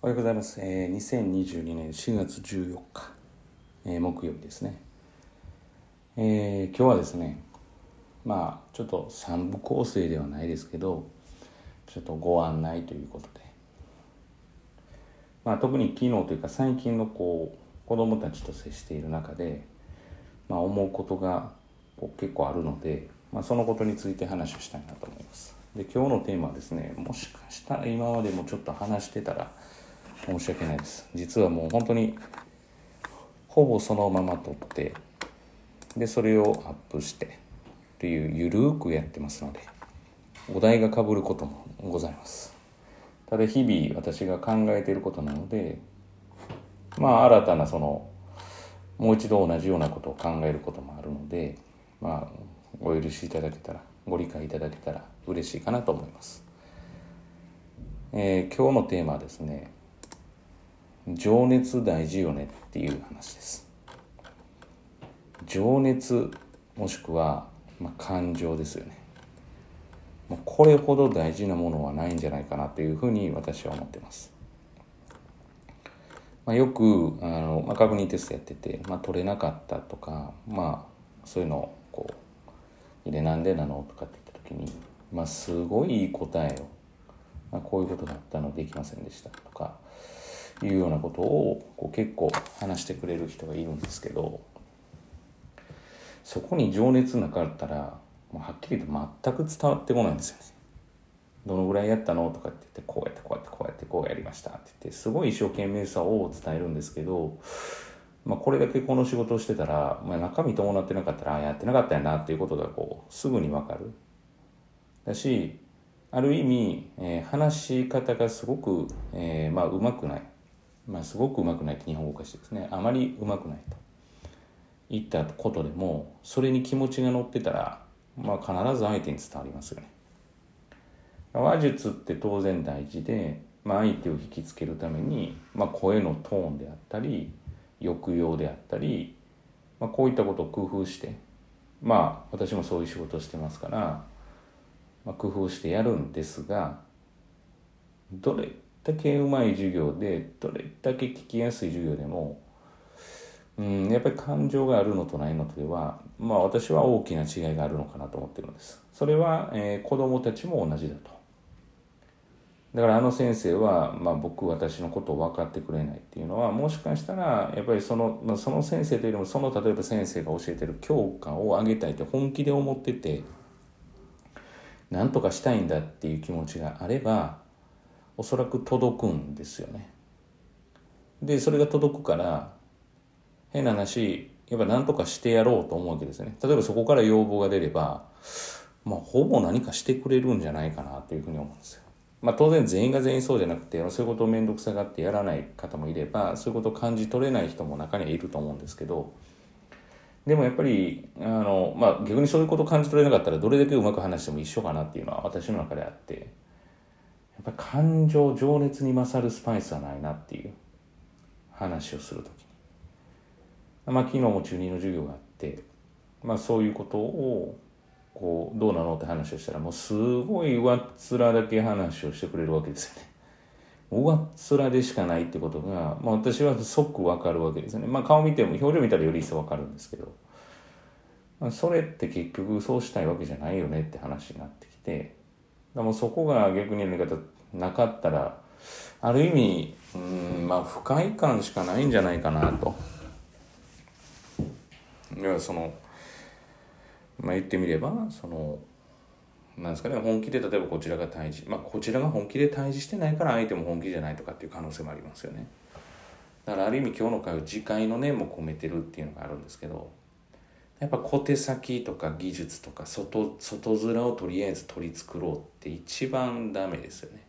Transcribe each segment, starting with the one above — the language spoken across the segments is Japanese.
おはようございます。えー、2022年4月14日、えー、木曜日ですね。えー、今日はですね、まあ、ちょっと三部構成ではないですけど、ちょっとご案内ということで、まあ、特に昨日というか最近のこう、子供たちと接している中で、まあ、思うことが結構あるので、まあ、そのことについて話をしたいなと思います。で今日のテーマはですねもしかしたら今までもちょっと話してたら申し訳ないです。実はもう本当にほぼそのまま撮ってでそれをアップしてというゆるくやってますのでお題がかぶることもございます。ただ日々私が考えていることなのでまあ新たなそのもう一度同じようなことを考えることもあるのでまあお許しいただけたらご理解いただけたら嬉しいかなと思います、えー、今日のテーマはですね情熱大事よねっていう話です。情熱もしくは、まあ、感情ですよね。これほど大事なものはないんじゃないかなというふうに私は思ってます、まあ、よくあの、まあ、確認テストやってて、まあ、取れなかったとかまあそういうのをこう「でなんでなの?」とかって言った時に、まあ、すごいいい答えを、まあ、こういうことだったのできませんでしたとかいうようなことをこう結構話してくれる人がいるんですけどそこに情熱なかったらもうはっきりと全く伝わってこないんですよね。どのぐらいやったのとかって言ってこうやってこうやってこうやってこうやりましたって言ってすごい一生懸命さを伝えるんですけど、まあ、これだけこの仕事をしてたら、まあ、中身伴ってなかったらやってなかったんやなっていうことがこうすぐに分かる。だしある意味、えー、話し方がすごく、えー、まあうまくないまあ、すごくうまくないって日本語化してですね。あまりうまくないと。言ったことでもそれに気持ちが乗ってたら、まあ、必ず相手に伝わりますよね。話術って当然大事で、まあ、相手を引きつけるために、まあ、声のトーンであったり抑揚であったり、まあ、こういったことを工夫してまあ私もそういう仕事をしてますから、まあ、工夫してやるんですがどれだけうまい授業でどれだけ聞きやすい授業でもうんやっぱり感情があるのとないのとではまあ私は大きな違いがあるのかなと思ってるんです。それは、えー、子供たちも同じだと。だからあの先生は、まあ、僕私のことを分かってくれないっていうのはもしかしたらやっぱりその,、まあ、その先生というよりもその例えば先生が教えてる教科を上げたいって本気で思ってて何とかしたいんだっていう気持ちがあればおそらく届くんですよね。でそれが届くから変な話やっぱ何とかしてやろうと思うわけですね。例えばそこから要望が出ればまあほぼ何かしてくれるんじゃないかなというふうに思うんですよ。まあ当然全員が全員そうじゃなくてそういうことを面倒くさがってやらない方もいればそういうことを感じ取れない人も中にはいると思うんですけどでもやっぱりあの、まあ、逆にそういうことを感じ取れなかったらどれだけうまく話しても一緒かなっていうのは私の中であってっぱ感情情熱に勝るスパイスはないなっていう。話をする時に。まあ昨日も中2の授業があってまあそういうことをこうどうなのって話をしたらもうすごい上っ面だけ話をしてくれるわけですよね。上っ面でしかないってことが、まあ、私は即分かるわけですよね。まあ顔見ても表情見たらより一層分かるんですけど、それって結局そうしたいわけじゃないよねって話になってきて。でもそこが逆に言う方なかったらある意味うんまあ不快感しかないんじゃないかなと。いやそのまあ言ってみればそのなんですかね本気で例えばこちらが対峙まあこちらが本気で対峙してないから相手も本気じゃないとかっていう可能性もありますよね。だからある意味今日の会は次回の念も込めてるっていうのがあるんですけどやっぱ小手先とか技術とか外外面をとりあえず取り繕うって一番ダメですよね。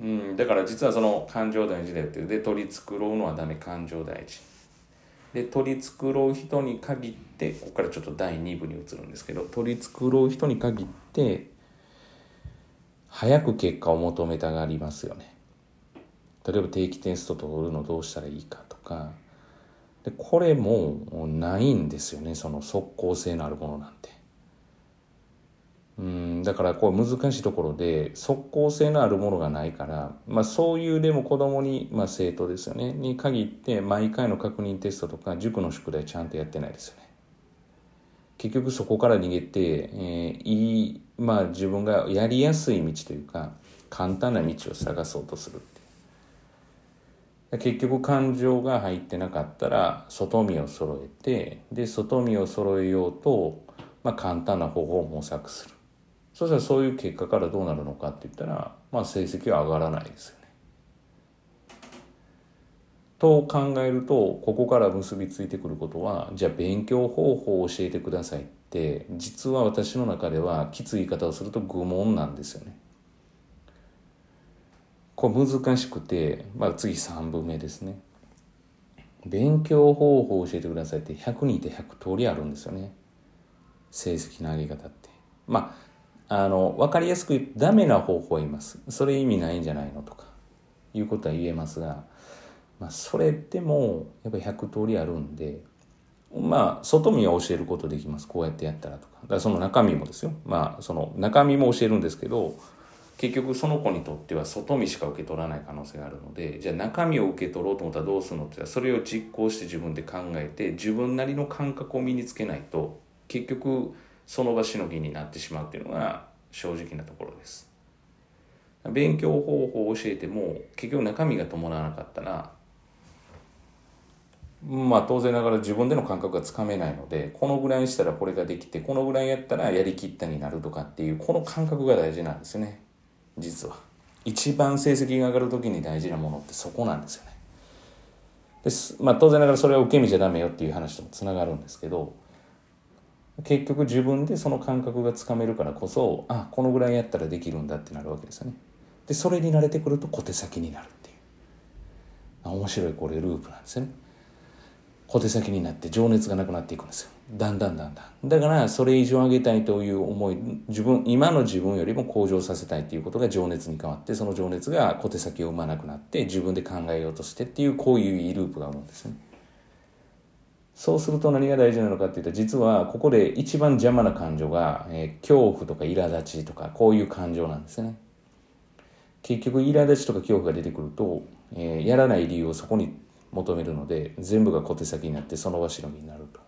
うん、だから実はその感情大事だよっていうで取り繕うのはダメ感情大事。で取り繕う人に限ってここからちょっと第2部に移るんですけど取り繕う人に限って早く結果を求めたがりますよね。例えば定期テスト取るのどうしたらいいかとかでこれもないんですよねその即効性のあるものなんて。うんだからこう難しいところで即効性のあるものがないから、まあ、そういうでも子供に、まあ、生徒ですよね。に限って毎回の確認テストとか塾の宿題ちゃんとやってないですよね。結局そこから逃げて、えー、いいまあ自分がやりやすい道というか簡単な道を探そうとするって結局感情が入ってなかったら外見を揃えてで外見を揃えようと、まあ、簡単な方法を模索するそしたらそういう結果からどうなるのかって言ったら、まあ、成績は上がらないですよね。と考えるとここから結びついてくることはじゃあ勉強方法を教えてくださいって実は私の中ではきつい言い方をすると愚問なんですよね。これ難しくて、まあ、次3分目ですね。勉強方法を教えてくださいって100人って100通りあるんですよね。成績の上げ方って。まあ、あの、わかりやすく言うダメな方法は言います。それ意味ないんじゃないのとか、いうことは言えますが、まあ、それでもやっぱ100通りあるんで、まあ、外見は教えることできます。こうやってやったらとか。だからその中身もですよ。まあ、その中身も教えるんですけど、結局その子にとっては外見しか受け取らない可能性があるのでじゃあ中身を受け取ろうと思ったらどうするのってそれを実行して自分で考えて自分なりの感覚を身につけないと結局その場しのぎになってしまうっていうのが正直なところです。勉強方法を教えても結局中身が伴わなかったらまあ当然ながら自分での感覚がつかめないのでこのぐらいにしたらこれができてこのぐらいやったらやりきったになるとかっていうこの感覚が大事なんですね。実は。一番成績が上がる時に大事なものってそこなんですよね。です。まあ当然ながらそれは受け身じゃダメよっていう話ともつながるんですけど結局自分でその感覚がつかめるからこそあこのぐらいやったらできるんだってなるわけですよね。でそれに慣れてくると小手先になるっていう。面白いこれループなんですよね。小手先になって情熱がなくなっていくんですよ。だんだんだんだん。だからそれ以上上げたいという思い自分今の自分よりも向上させたいということが情熱に変わってその情熱が小手先を生まなくなって自分で考えようとしてっていうこういういいループが生むんですね。そうすると何が大事なのかっていうと実はここで一番邪魔な感情が、えー、恐怖とか苛立ちとかこういう感情なんですね。結局苛立ちとか恐怖が出てくると、えー、やらない理由をそこに求めるので全部が小手先になってその場しのぎになると。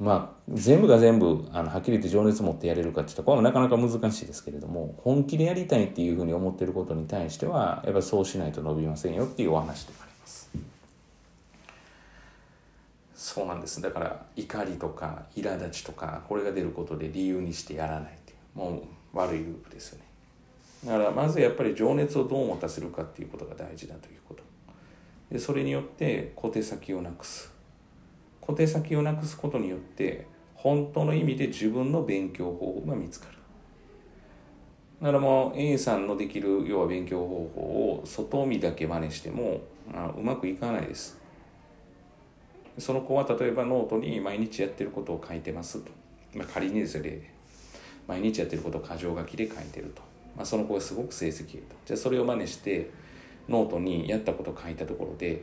まあ全部が全部あのはっきり言って情熱持ってやれるかっていったらこれはなかなか難しいですけれども本気でやりたいっていうふうに思ってることに対してはやっぱそうしないと伸びませんよっていうお話でもあります。そうなんです。だから怒りとか苛立ちとかこれが出ることで理由にしてやらないっていうもう悪いループですよね。だからまずやっぱり情熱をどう持たせるかっていうことが大事だということ。でそれによって小手先をなくす。小手先をなくすことによって本当の意味で自分の勉強方法が見つかる。だからもう A さんのできる要は勉強方法を外見だけ真似してもあうまくいかないです。その子は例えばノートに毎日やってることを書いてますと、まあ、仮にですよ例。で毎日やってることを箇条書きで書いてると、まあ、その子がすごく成績いいと。じゃあそれを真似してノートにやったことを書いたところで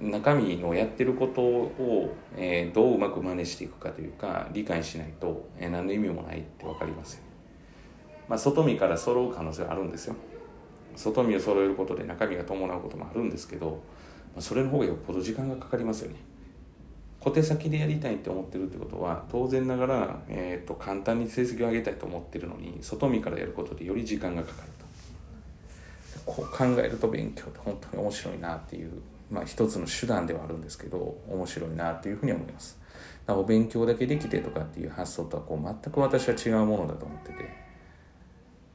中身のやってることを、えー、どううまく真似していくかというか理解しないと、えー、何の意味もないって分かりますよ、まあ、外見から揃う可能性はあるんですよ。外見を揃えることで中身が伴うこともあるんですけど、まあ、それの方がよっぽど時間がかかりますよね。小手先でやりたいって思ってるってことは当然ながら、えーと、簡単に成績を上げたいと思ってるのに外見からやることでより時間がかかると。こう考えると勉強って本当に面白いなっていうまあ、一つの手段ではあるんですけど面白いなというふうに思います。だお勉強だけできてとかっていう発想とはこう全く私は違うものだと思ってて、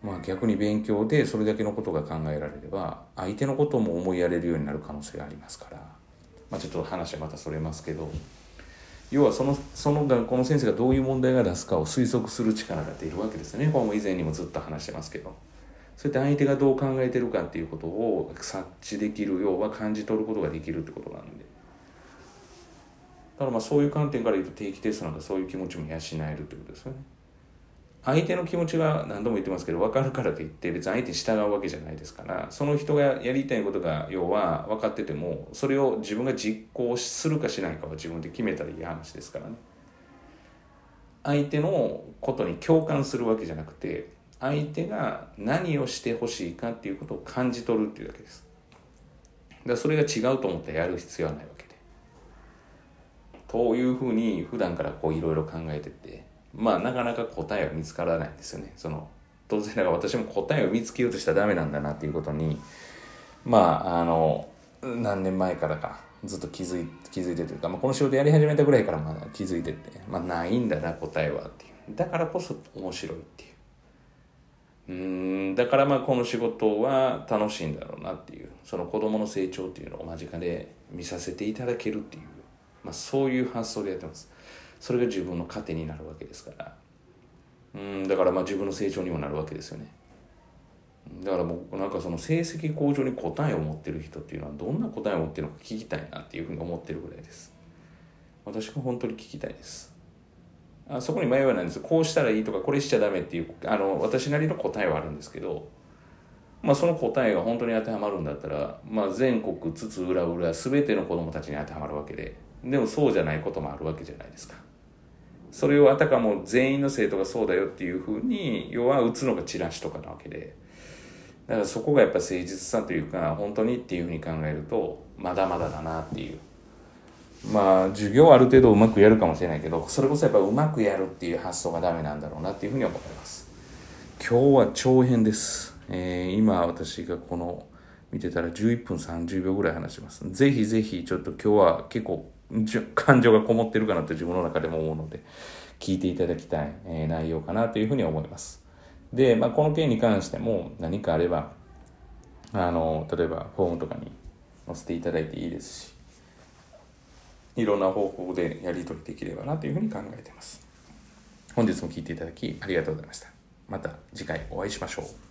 まあ、逆に勉強でそれだけのことが考えられれば相手のことも思いやれるようになる可能性がありますから、まあ、ちょっと話はまたそれますけど要はそのその学校の先生がどういう問題が出すかを推測する力が出るわけですねこれも以前にもずっと話してますけど。そうやって相手がどう考えてるかっていうことを察知できる要は感じ取ることができるってことなんで。だからまあそういう観点から言うと定期テストなんかそういう気持ちも養えるってことですよね。相手の気持ちが何度も言ってますけど分かるからといって別に相手に従うわけじゃないですからその人がやりたいことが要は分かっててもそれを自分が実行するかしないかは自分で決めたらいい話ですからね。相手のことに共感するわけじゃなくて相手が何をしてほしいかっていうことを感じ取るっていうだけです。だからそれが違うと思ってやる必要はないわけで。というふうに普段からこういろいろ考えててまあなかなか答えは見つからないんですよね。その当然だから私も答えを見つけようとしたらダメなんだなっていうことにまああの何年前からかずっと気づい気づいてというか、まあ、この仕事やり始めたぐらいからまだ気づいてて、まあ、ないんだな答えはっていう。だからこそ面白いっていう。うんだからまあこの仕事は楽しいんだろうなっていうその子供の成長っていうのを間近で見させていただけるっていう、まあ、そういう発想でやってます。それが自分の糧になるわけですから。うんだからまあ自分の成長にもなるわけですよね。だから僕なんかその成績向上に答えを持ってる人っていうのはどんな答えを持ってるのか聞きたいなっていうふうに思ってるぐらいです。私が本当に聞きたいです。そこに迷いはないんです。こうしたらいいとかこれしちゃダメっていうあの私なりの答えはあるんですけどまあその答えが本当に当てはまるんだったら、まあ、全国津々浦々全ての子どもたちに当てはまるわけででもそうじゃないこともあるわけじゃないですか。それをあたかも全員の生徒がそうだよっていうふうに要は打つのがチラシとかなわけで。だからそこがやっぱ誠実さというか本当にっていうふうに考えるとまだまだだなっていう。まあ授業ある程度うまくやるかもしれないけどそれこそやっぱうまくやるっていう発想がダメなんだろうなっていうふうに思います。今日は長編です、えー、今私がこの見てたら11分30秒ぐらい話します。ぜひぜひちょっと今日は結構感情がこもってるかなって自分の中でも思うので聞いていただきたい、えー、内容かなというふうに思います。で、まあ、この件に関しても何かあればあの例えばフォームとかに載せていただいていいですしいろんな方法でやり取りできればなというふうに考えています。本日も聴いていただきありがとうございました。また次回お会いしましょう。